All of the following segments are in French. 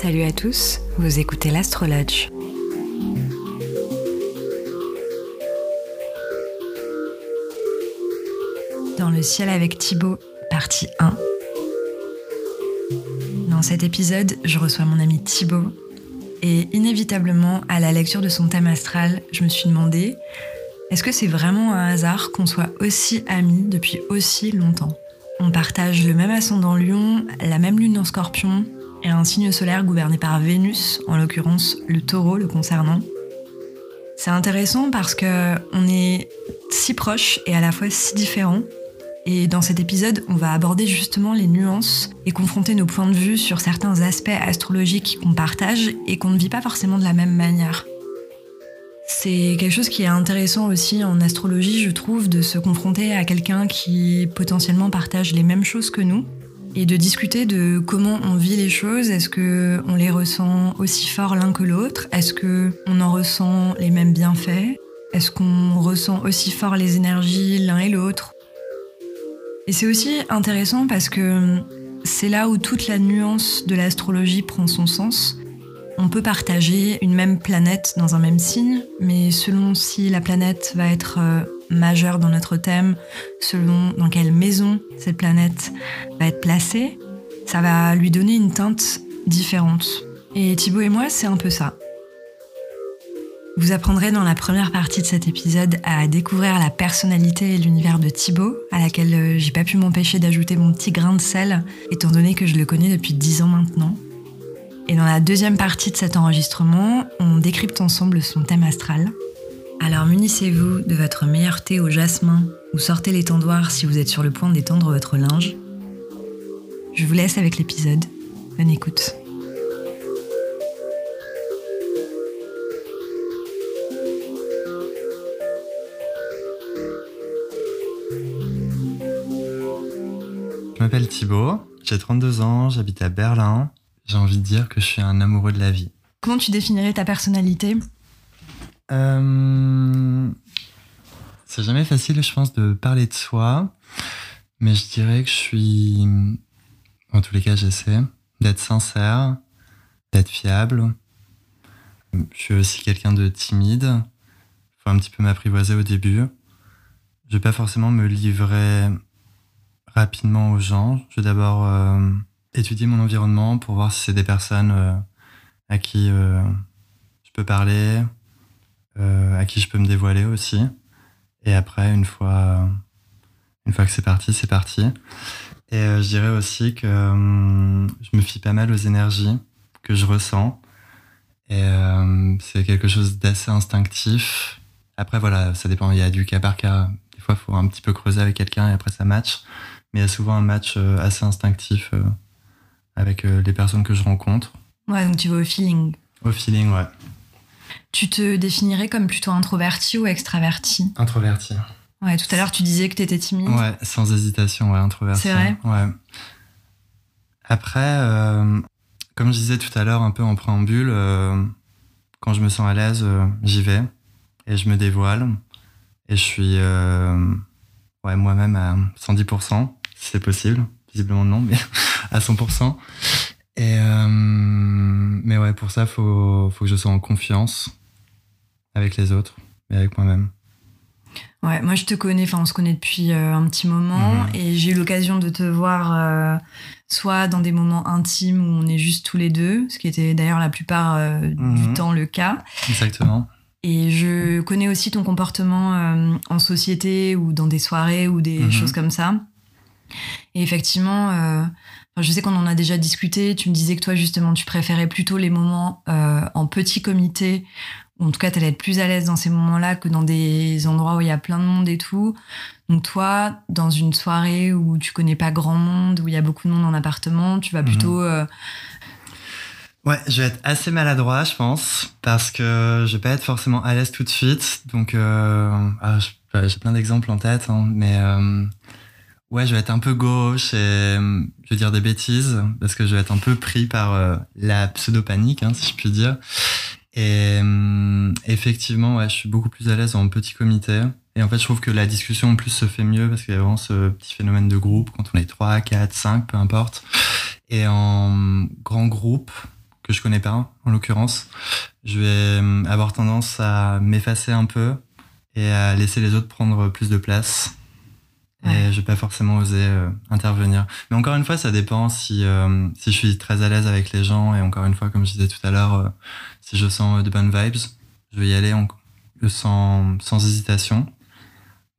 Salut à tous, vous écoutez l'Astrologe. Dans le ciel avec Thibaut, partie 1. Dans cet épisode, je reçois mon ami Thibaut. Et inévitablement, à la lecture de son thème astral, je me suis demandé est-ce que c'est vraiment un hasard qu'on soit aussi amis depuis aussi longtemps? On partage le même ascendant Lion, la même lune en Scorpion, un signe solaire gouverné par Vénus, en l'occurrence le taureau le concernant. C'est intéressant parce que on est si proches et à la fois si différents. Et dans cet épisode, on va aborder justement les nuances et confronter nos points de vue sur certains aspects astrologiques qu'on partage et qu'on ne vit pas forcément de la même manière. C'est quelque chose qui est intéressant aussi en astrologie, je trouve, de se confronter à quelqu'un qui potentiellement partage les mêmes choses que nous et de discuter de comment on vit les choses. Est-ce que on les ressent aussi fort l'un que l'autre? Est-ce que on en ressent les mêmes bienfaits? Est-ce qu'on ressent aussi fort les énergies l'un et l'autre? Et c'est aussi intéressant parce que c'est là où toute la nuance de l'astrologie prend son sens. On peut partager une même planète dans un même signe, mais selon si la planète va être majeure dans notre thème, selon dans quelle maison cette planète va être placée, ça va lui donner une teinte différente. Et Thibaut et moi, c'est un peu ça. Vous apprendrez dans la première partie de cet épisode à découvrir la personnalité et l'univers de Thibaut, à laquelle euh, j'ai pas pu m'empêcher d'ajouter mon petit grain de sel, étant donné que je le connais depuis 10 ans maintenant. Et dans la deuxième partie de cet enregistrement, on décrypte ensemble son thème astral. Alors munissez-vous de votre meilleur thé au jasmin ou sortez l'étendoir si vous êtes sur le point d'étendre votre linge. Je vous laisse avec l'épisode. Bonne écoute. Je m'appelle Thibaut, j'ai 32 ans, j'habite à Berlin. J'ai envie de dire que je suis un amoureux de la vie. Comment tu définirais ta personnalité? Euh, C'est jamais facile, je pense, de parler de soi, mais je dirais que je suis, en tous les cas, j'essaie d'être sincère, d'être fiable. Je suis aussi quelqu'un de timide. Faut un petit peu m'apprivoiser au début. Je vais pas forcément me livrer rapidement aux gens. Je vais d'abord euh, étudier mon environnement pour voir si c'est des personnes euh, à qui je peux parler, à qui je peux me dévoiler aussi. Et après, une fois, une fois que c'est parti, c'est parti. Et euh, je dirais aussi que euh, je me fie pas mal aux énergies que je ressens. Et euh, c'est quelque chose d'assez instinctif. Après, voilà, ça dépend. Il y a du cas par cas. Des fois, il faut un petit peu creuser avec quelqu'un et après, ça match. Mais il y a souvent un match euh, assez instinctif euh, avec euh, les personnes que je rencontre. Ouais, donc tu vas au feeling. Au feeling, ouais. Tu te définirais comme plutôt introverti ou extraverti Introverti. Ouais, tout à l'heure tu disais que t'étais timide. Ouais, sans hésitation, ouais, introverti. C'est vrai Ouais. Après, euh, comme je disais tout à l'heure, un peu en préambule, euh, quand je me sens à l'aise, euh, j'y vais et je me dévoile. Et je suis ouais, moi-même à 110%, si c'est possible. Visiblement non, mais à 100%. Et mais ouais, pour ça, faut, faut que je sois en confiance avec les autres et avec moi-même. Ouais, moi je te connais, enfin on se connaît depuis euh, un petit moment et j'ai eu l'occasion de te voir euh, soit dans des moments intimes où on est juste tous les deux, ce qui était d'ailleurs la plupart euh, du Mhm. temps le cas. Exactement. Et je connais aussi ton comportement en société ou dans des soirées ou des Mhm. choses comme ça. Et effectivement, je sais qu'on en a déjà discuté. Tu me disais que toi, justement, tu préférais plutôt les moments en petit comité. En tout cas, tu allais être plus à l'aise dans ces moments-là que dans des endroits où il y a plein de monde et tout. Donc toi, dans une soirée où tu connais pas grand monde, où il y a beaucoup de monde en appartement, tu vas Mhm. plutôt... euh, Ouais, je vais être assez maladroit, je pense, parce que je vais pas être forcément à l'aise tout de suite. Donc, euh, ah, j'ai plein d'exemples en tête, hein, mais euh, ouais, je vais être un peu gauche et euh, je vais dire des bêtises parce que je vais être un peu pris par euh, la pseudo-panique, hein, si je puis dire. Et euh, effectivement, ouais, je suis beaucoup plus à l'aise en petit comité. Et en fait, je trouve que la discussion en plus se fait mieux parce qu'il y a vraiment ce petit phénomène de groupe quand on est 3, 4, 5, peu importe. Et en grand groupe, que je connais pas en l'occurrence, je vais avoir tendance à m'effacer un peu et à laisser les autres prendre plus de place. Et je vais pas forcément oser intervenir. Mais encore une fois, ça dépend si, si je suis très à l'aise avec les gens. Et encore une fois, comme je disais tout à l'heure, si je sens de bonnes vibes, je vais y aller sans, sans hésitation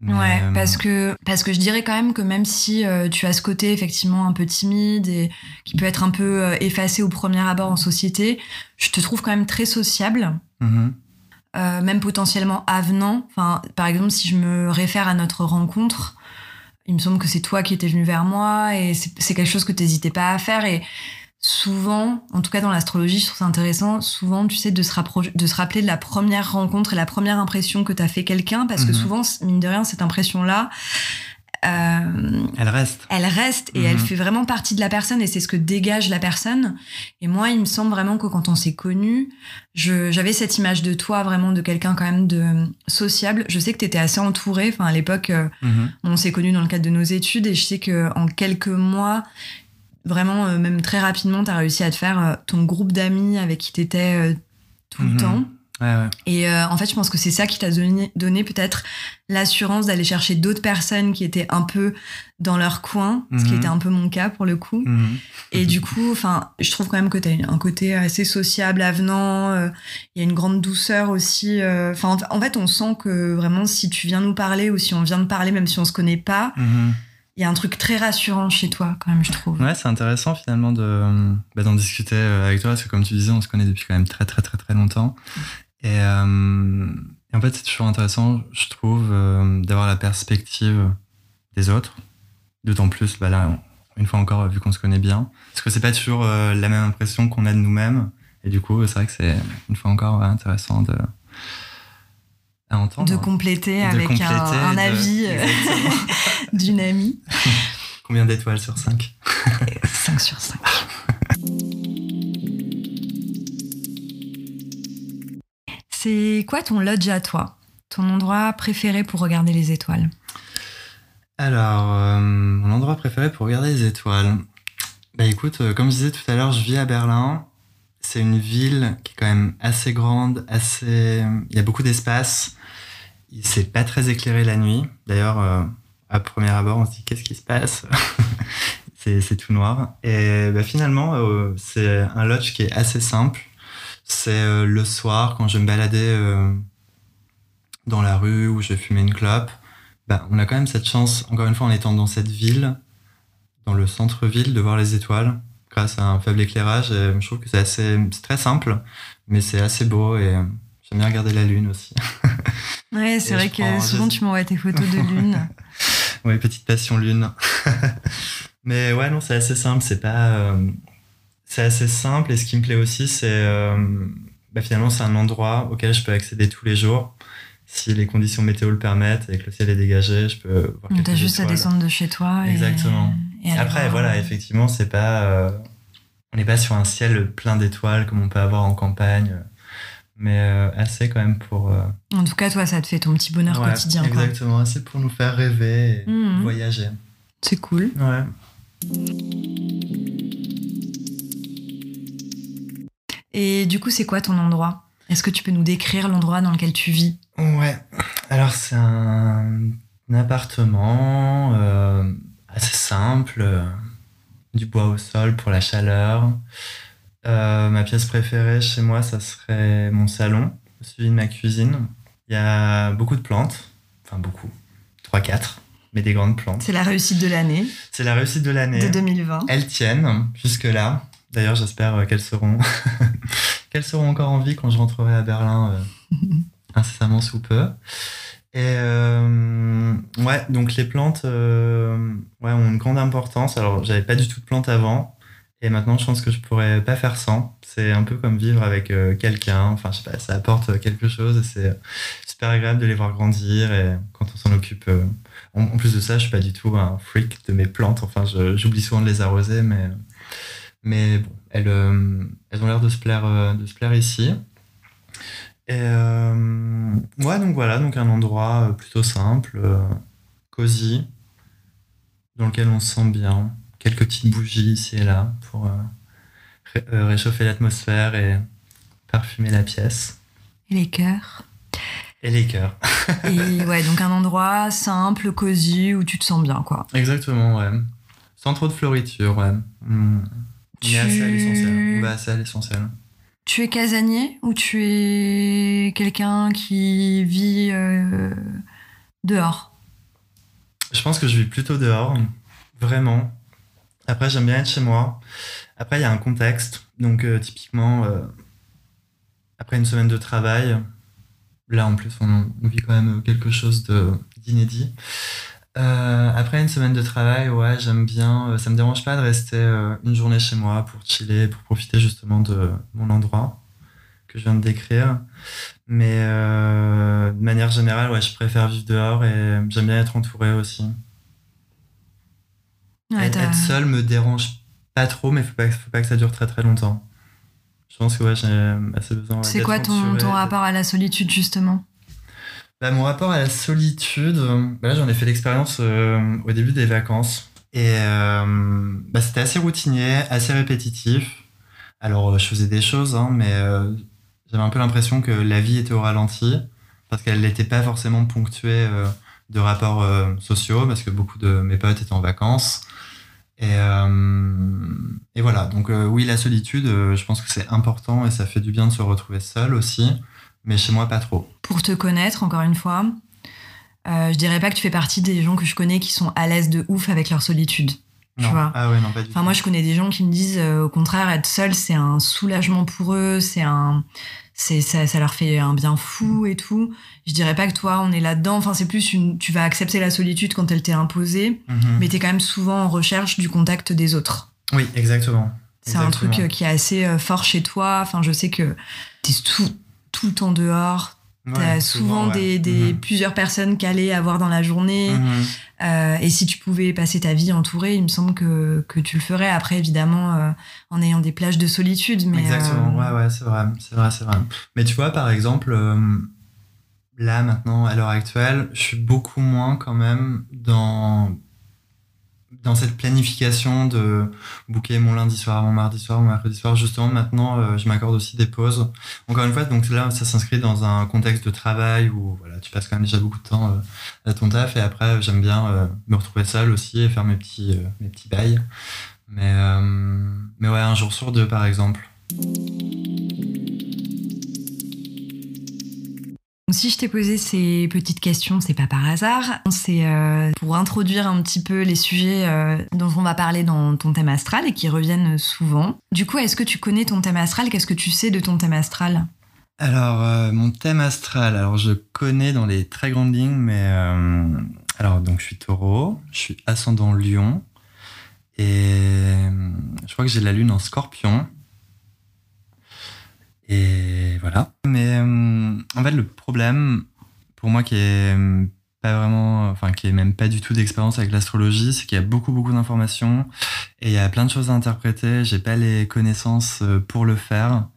ouais, euh, parce que parce que je dirais quand même que même si euh, tu as ce côté effectivement un peu timide et qui peut être un peu euh, effacé au premier abord en société, je te trouve quand même très sociable, mm-hmm. même potentiellement avenant. Enfin, par exemple, si je me réfère à notre rencontre, il me semble que c'est toi qui étais venu vers moi et c'est quelque chose que tu n'hésitais pas à faire et souvent, en tout cas dans l'astrologie, je trouve ça intéressant, souvent, tu sais, de se, de se rappeler de la première rencontre et la première impression que tu as fait quelqu'un, parce que mhm. souvent, mine de rien, cette impression-là, euh, elle reste. Elle reste et elle mhm. fait vraiment partie de la personne et c'est ce que dégage la personne. Et moi, il me semble vraiment que quand on s'est connus, j'avais cette image de toi vraiment de quelqu'un quand même de sociable. Je sais que tu étais assez entouré. Enfin, à l'époque, euh, mhm. on s'est connus dans le cadre de nos études et je sais que en quelques mois, vraiment, euh, même très rapidement, tu as réussi à te faire ton groupe d'amis avec qui tu étais tout le mhm. Et en fait, je pense que c'est ça qui t'a donné, donné peut-être l'assurance d'aller chercher d'autres personnes qui étaient un peu dans leur coin, ce qui mhm. était un peu mon cas pour le coup. Mhm. Et du coup, enfin, je trouve quand même que tu as un côté assez sociable, avenant. Il y a une grande douceur aussi. Enfin, en fait, on sent que vraiment, si tu viens nous parler ou si on vient de parler, même si on se connaît pas, il y a un truc très rassurant chez toi, quand même, je trouve. Ouais, c'est intéressant finalement de bah, d'en discuter euh, avec toi, parce que comme tu disais, on se connaît depuis quand même très très très très longtemps. Et, euh, en fait, c'est toujours intéressant, je trouve, euh, d'avoir la perspective des autres. D'autant plus, bah là, une fois encore, vu qu'on se connaît bien, parce que c'est pas toujours la même impression qu'on a de nous-mêmes. Et du coup, c'est vrai que c'est une fois encore intéressant de de compléter avec un, avis euh, d'une amie. Combien d'étoiles sur 5 5 sur 5. C'est quoi ton lodge à toi? Ton endroit préféré pour regarder les étoiles? Alors, euh, mon endroit préféré pour regarder les étoiles. Bah écoute, euh, comme je disais tout à l'heure, je vis à Berlin. C'est une ville qui est quand même assez grande, assez. Il y a beaucoup d'espace. C'est pas très éclairé la nuit. D'ailleurs, euh, à premier abord, on se dit qu'est-ce qui se passe? C'est tout noir. Et bah, finalement, c'est un lodge qui est assez simple. C'est euh, le soir, quand je me baladais dans la rue où je fumais une clope. Bah, on a quand même cette chance, encore une fois, en étant dans cette ville, dans le centre-ville, de voir les étoiles grâce à un faible éclairage. Et je trouve que c'est assez, très simple, mais c'est assez beau et J'aime bien regarder la lune aussi. Ouais, c'est vrai que souvent tu m'envoies tes photos de lune. oui, petite passion lune. Mais ouais, non, c'est assez simple. C'est pas. Euh, c'est assez simple et ce qui me plaît aussi, c'est. Euh, bah, finalement, c'est un endroit auquel je peux accéder tous les jours. Si les conditions météo le permettent et que le ciel est dégagé, je peux voir. T'as juste à descendre de chez toi. Exactement. Et, après, voilà, effectivement, c'est pas. Euh, on n'est pas sur un ciel plein d'étoiles comme on peut avoir en campagne mais euh, assez quand même pour. Euh, en tout cas, toi, ça te fait ton petit bonheur quotidien. Exactement, assez pour nous faire rêver et mhm. voyager. C'est cool. Ouais. Et du coup, c'est quoi ton endroit? Est-ce que tu peux nous décrire l'endroit dans lequel tu vis? Ouais. Alors, c'est un, appartement euh, assez simple, du bois au sol pour la chaleur. Euh, ma pièce préférée chez moi, ça serait mon salon, suivi de ma cuisine. Il y a beaucoup de plantes, enfin beaucoup, 3-4, mais des grandes plantes. C'est la réussite de l'année. C'est la réussite de l'année. De 2020. Elles tiennent jusque-là. D'ailleurs, j'espère euh, qu'elles seront... qu'elles seront encore en vie quand je rentrerai à Berlin euh, incessamment sous peu. Et ouais, donc les plantes ouais, ont une grande importance. Alors, j'avais pas du tout de plantes avant. Et maintenant, je pense que je pourrais pas faire sans. C'est un peu comme vivre avec euh, quelqu'un. Enfin, je sais pas, ça apporte quelque chose et c'est super agréable de les voir grandir et quand on s'en occupe. Euh, en, plus de ça, je suis pas du tout un freak de mes plantes. Enfin, j'oublie souvent de les arroser, mais, mais bon, elles, euh, elles ont l'air de se plaire, de se plaire ici. Et ouais, donc voilà, donc un endroit plutôt simple, cosy, dans lequel on se sent bien quelques petites bougies ici et là pour euh, réchauffer l'atmosphère et parfumer la pièce. Et les cœurs. Et les cœurs. et ouais, donc un endroit simple, cosy, où tu te sens bien, quoi. Exactement, ouais. Sans trop de floriture, ouais. Mm. Tu... assez à l'essentiel. On va assez à l'essentiel. Tu es casanier ou tu es quelqu'un qui vit euh, dehors? Je pense que je vis plutôt dehors, vraiment. Après, j'aime bien être chez moi. Après, il y a un contexte. Donc, euh, typiquement, euh, après une semaine de travail, là en plus, on, vit quand même quelque chose d'inédit. Euh, après une semaine de travail, ouais, j'aime bien. ça me dérange pas de rester une journée chez moi pour chiller, pour profiter justement de mon endroit que je viens de décrire. Mais de manière générale, ouais, je préfère vivre dehors et j'aime bien être entouré aussi. être seul me dérange pas trop, mais faut pas, faut pas que ça dure très très longtemps. Je pense que ouais, j'ai assez besoin. C'est quoi ton, ton rapport à la solitude justement? Bah, Mon rapport à la solitude, bah, là j'en ai fait l'expérience euh, au début des vacances. Et euh, bah, c'était assez routinier, assez répétitif. Alors euh, je faisais des choses, hein, mais j'avais un peu l'impression que la vie était au ralenti, parce qu'elle n'était pas forcément ponctuée de rapports sociaux, parce que beaucoup de mes potes étaient en vacances. Et, euh, et voilà, donc euh, oui, la solitude, euh, je pense que c'est important et ça fait du bien de se retrouver seul aussi, mais chez moi pas trop. Pour te connaître, encore une fois, je dirais pas que tu fais partie des gens que je connais qui sont à l'aise de ouf avec leur solitude. Tu vois ah ouais, non, pas du enfin, moi, je connais des gens qui me disent, au contraire, être seul, c'est un soulagement pour eux, c'est un, c'est ça, ça, leur fait un bien fou et tout. Je dirais pas que toi, on est là-dedans. Enfin, c'est plus une, tu vas accepter la solitude quand elle t'est imposée, mais mhm. mais t'es quand même souvent en recherche du contact des autres. Oui, exactement. C'est un truc euh, qui est assez euh, fort chez toi. Enfin, je sais que t'es tout, tout le temps dehors, T'as souvent, des, des mhm. plusieurs personnes calées à voir dans la journée. Mhm. Euh, et si tu pouvais passer ta vie entourée, il me semble que, que tu le ferais. Après, évidemment, euh, en ayant des plages de solitude. Mais, Exactement, euh, ouais, ouais, c'est vrai, c'est vrai, c'est vrai. Mais tu vois, par exemple, là, maintenant, à l'heure actuelle, je suis beaucoup moins quand même dans dans cette planification de booker mon lundi soir, mon mardi soir, mon mercredi soir, justement, maintenant, euh, je m'accorde aussi des pauses. Encore une fois, donc là, ça s'inscrit dans un contexte de travail où voilà, tu passes quand même déjà beaucoup de temps euh, à ton taf et après, j'aime bien euh, me retrouver seul aussi et faire mes petits, mes petits bails. Mais, mais ouais, un jour sur deux, par exemple. Si je t'ai posé ces petites questions, c'est pas par hasard. C'est euh, pour introduire un petit peu les sujets euh, dont on va parler dans ton thème astral et qui reviennent souvent. Du coup, est-ce que tu connais ton thème astral? Qu'est-ce que tu sais de ton thème astral? Alors, euh, mon thème astral, alors je connais dans les très grandes lignes, mais alors donc je suis Taureau, je suis ascendant Lion et je crois que j'ai la Lune en Scorpion. Et voilà. Mais euh, en fait, le problème, pour moi, qui est euh, pas vraiment, enfin, qui est même pas du tout d'expérience avec l'astrologie, c'est qu'il y a beaucoup, beaucoup d'informations et il y a plein de choses à interpréter. J'ai pas les connaissances euh, pour le faire.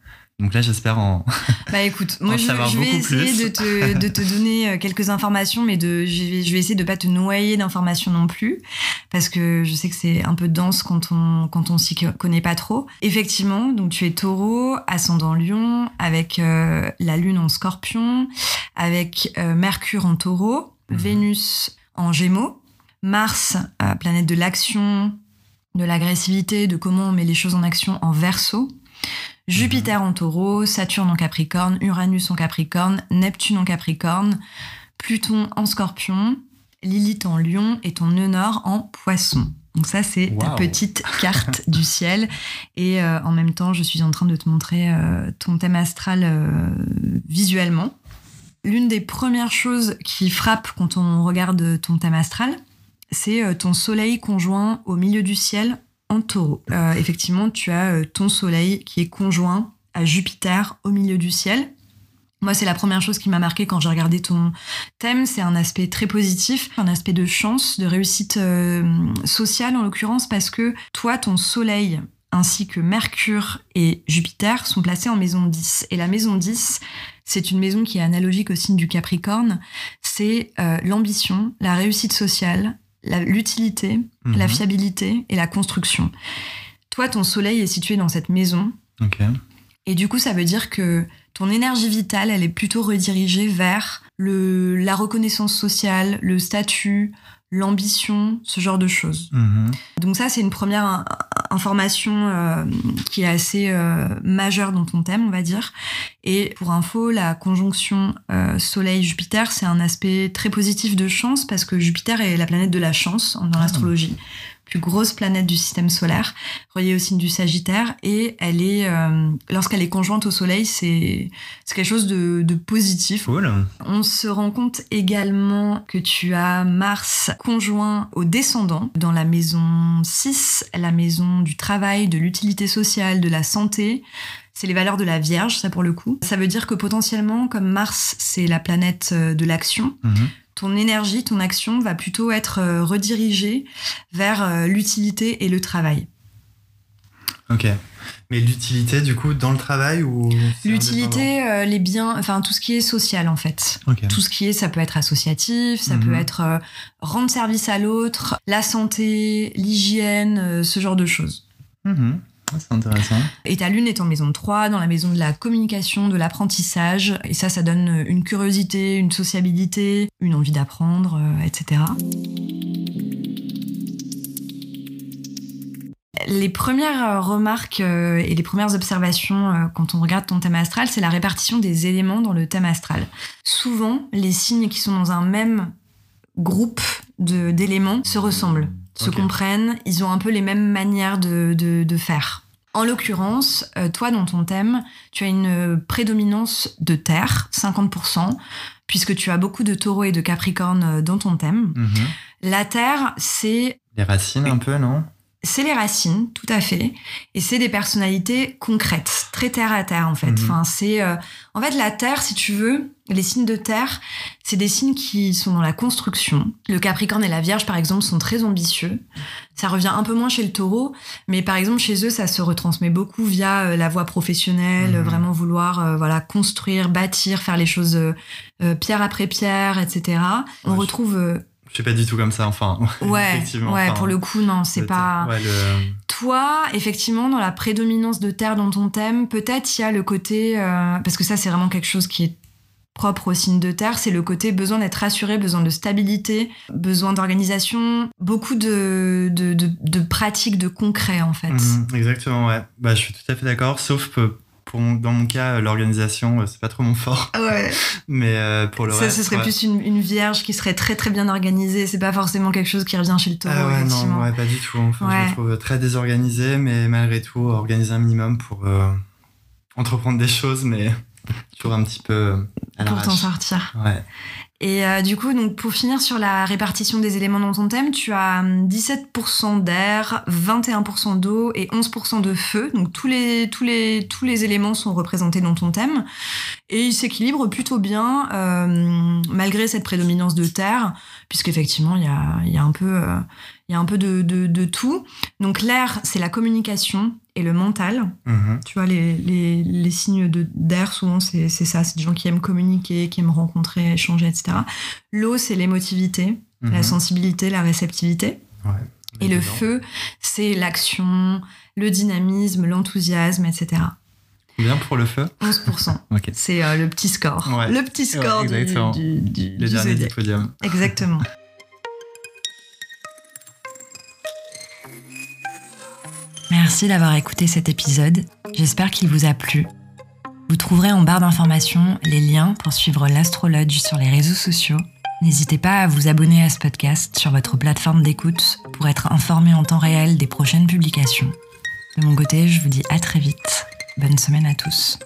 Donc là, j'espère en. Bah écoute, moi je, vais essayer de te, de te, donner euh, quelques informations, mais de, je, vais, je vais essayer de pas te noyer d'informations non plus, parce que je sais que c'est un peu dense quand on, quand on s'y connaît pas trop. Effectivement, donc tu es taureau, ascendant lion, avec euh, la lune en scorpion, avec euh, Mercure en taureau, mhm. Vénus en gémeaux, Mars, planète de l'action, de l'agressivité, de comment on met les choses en action en verso. Jupiter en taureau, Saturne en capricorne, Uranus en capricorne, Neptune en capricorne, Pluton en scorpion, Lilith en lion et ton nœud nord en poisson. Donc ça, c'est ta petite carte du ciel. Et euh, en même temps, je suis en train de te montrer euh, ton thème astral euh, visuellement. L'une des premières choses qui frappe quand on regarde ton thème astral, c'est ton soleil conjoint au milieu du ciel taureau. Euh, effectivement, tu as euh, ton soleil qui est conjoint à Jupiter au milieu du ciel. Moi, c'est la première chose qui m'a marqué quand j'ai regardé ton thème. C'est un aspect très positif, un aspect de chance, de réussite euh, sociale en l'occurrence, parce que toi, ton soleil ainsi que Mercure et Jupiter sont placés en maison 10. Et la maison 10, c'est une maison qui est analogique au signe du Capricorne. C'est l'ambition, la réussite sociale, l'utilité, la, mhm. fiabilité et la construction. toi, ton soleil est situé dans cette maison. Et du coup, ça veut dire que ton énergie vitale, elle est plutôt redirigée vers le, la reconnaissance sociale, le statut, l'ambition, ce genre de choses. Mhm. Donc ça, c'est une première in- information euh, qui est assez euh, majeure dans ton thème, on va dire. Et pour info, la conjonction euh, Soleil-Jupiter, c'est un aspect très positif de chance parce que Jupiter est la planète de la chance dans l'astrologie. Plus grosse planète du système solaire, reliée au signe du Sagittaire, et elle est, euh, lorsqu'elle est conjointe au Soleil, c'est quelque chose de, de positif. Cool. On se rend compte également que tu as Mars conjoint au descendant dans la maison 6, la maison du travail, de l'utilité sociale, de la santé. C'est les valeurs de la Vierge, ça pour le coup. Ça veut dire que potentiellement, comme Mars, c'est la planète euh, de l'action, Mhm. Ton énergie, ton action va plutôt être euh, redirigée vers euh, l'utilité et le travail. Ok. Mais l'utilité, du coup, dans le travail ou L'utilité, euh, les biens, enfin tout ce qui est social en fait. indépendant Ok. Tout ce qui est, ça peut être associatif, ça Mhm. peut être euh, rendre service à l'autre, la santé, l'hygiène, euh, ce genre de choses. Mhm. C'est intéressant. Et ta lune est en maison 3, dans la maison de la communication, de l'apprentissage. Et ça, ça donne une curiosité, une sociabilité, une envie d'apprendre, euh, etc. Les premières euh, remarques euh, et les premières observations euh, quand on regarde ton thème astral, c'est la répartition des éléments dans le thème astral. Souvent, les signes qui sont dans un même groupe d'éléments se ressemblent, se comprennent, ils ont un peu les mêmes manières de, de- de faire. En l'occurrence, euh, toi, dans ton thème, tu as une prédominance de terre, 50%, puisque tu as beaucoup de taureaux et de capricornes euh, dans ton thème. Mhm. La terre, c'est Les racines, un peu, non? C'est les racines, tout à fait, et c'est des personnalités concrètes, très terre à terre en fait. Mhm. Enfin, c'est euh, en fait la terre, si tu veux, les signes de terre, c'est des signes qui sont dans la construction. Le Capricorne et la Vierge, par exemple, sont très ambitieux. Ça revient un peu moins chez le Taureau, mais par exemple chez eux, ça se retransmet beaucoup via euh, la voie professionnelle, Mhm. vraiment vouloir euh, voilà construire, bâtir, faire les choses euh, pierre après pierre, etc. On retrouve euh, Je suis pas du tout comme ça, enfin. ouais, effectivement. ouais, enfin, pour le coup non, c'est pas. Ouais, le... Toi, effectivement, dans la prédominance de terre dans ton thème, peut-être il y a le côté, euh, parce que ça c'est vraiment quelque chose qui est propre au signe de terre, c'est le côté besoin d'être rassuré, besoin de stabilité, besoin d'organisation, beaucoup de, de, de, de pratiques, de concret en fait. Mhm, exactement, ouais. Bah, je suis tout à fait d'accord, sauf que pour mon- dans mon cas, l'organisation, euh, c'est pas trop mon fort. Ouais, Mais euh, pour le ça reste. ce serait ouais. plus une, une vierge qui serait très très bien organisée, c'est pas forcément quelque chose qui revient chez le taureau, Ah ouais, non, ouais, pas du tout. Enfin, Je me trouve très désorganisé, mais malgré tout, organiser un minimum pour euh, entreprendre des choses, mais toujours un petit peu à pour t'en sortir. Ouais. Et euh, du coup, donc pour finir sur la répartition des éléments dans ton thème, tu as hum, 17% d'air, 21% d'eau et 11% de feu. Donc tous les, tous, les, tous les éléments sont représentés dans ton thème. Et ils s'équilibrent plutôt bien euh, malgré cette prédominance de terre, puisqu'effectivement, il y a, y a un peu, euh, y a un peu de, de, de tout. Donc l'air, c'est la communication et le mental. Mhm. Tu vois, les, les, les signes d'air, souvent, c'est ça. C'est des gens qui aiment communiquer, qui aiment rencontrer, échanger, etc. L'eau, c'est l'émotivité, la Mhm. sensibilité, la réceptivité. Ouais. Et le feu, c'est l'action, le dynamisme, l'enthousiasme, etc. Bien pour le feu? 11%. Ok. C'est euh, le petit score. Ouais. Le petit score Ouais, du, du, du, Le du dernier du podium. Exactement. Merci d'avoir écouté cet épisode. J'espère qu'il vous a plu. Vous trouverez en barre d'informations les liens pour suivre l'astrologue sur les réseaux sociaux. N'hésitez pas à vous abonner à ce podcast sur votre plateforme d'écoute pour être informé en temps réel des prochaines publications. De mon côté, je vous dis à très vite. Bonne semaine à tous.